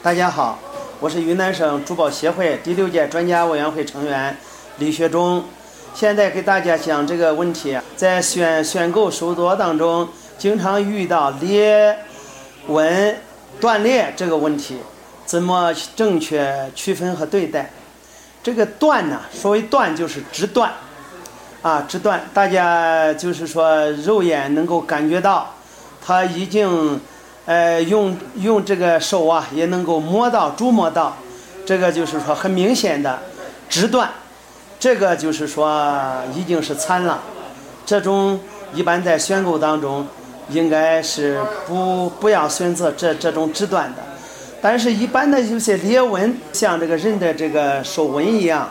大家好，我是云南省珠宝协会第六届专家委员会成员李学忠。现在给大家讲这个问题，在选选购手镯当中，经常遇到裂、纹、断裂这个问题，怎么正确区分和对待？这个断呢，所谓断就是直断，啊，直断，大家就是说肉眼能够感觉到，它已经。呃，用用这个手啊，也能够摸到、触摸到，这个就是说很明显的直断，这个就是说已经是残了。这种一般在选购当中，应该是不不要选择这这种直断的。但是，一般的有些裂纹，像这个人的这个手纹一样，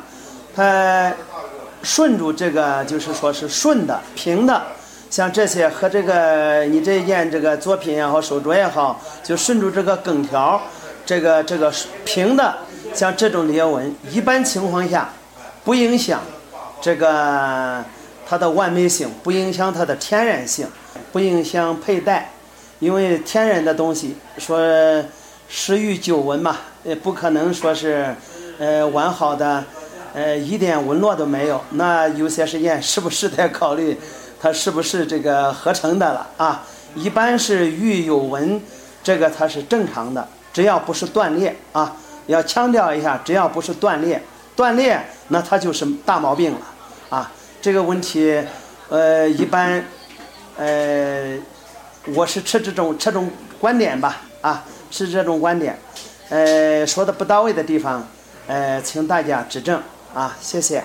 它顺住这个就是说是顺的、平的。像这些和这个你这件这个作品也好，手镯也好，就顺住这个梗条，这个这个平的，像这种裂纹，一般情况下不影响这个它的完美性，不影响它的天然性，不影响佩戴，因为天然的东西说始于旧纹嘛，也不可能说是呃完好的，呃一点纹络都没有，那有些时间是不是得考虑？它是不是这个合成的了啊？一般是玉有纹，这个它是正常的，只要不是断裂啊。要强调一下，只要不是断裂，断裂那它就是大毛病了啊。这个问题，呃，一般，呃，我是持这种这种观点吧啊，是这种观点。呃，说的不到位的地方，呃，请大家指正啊谢谢。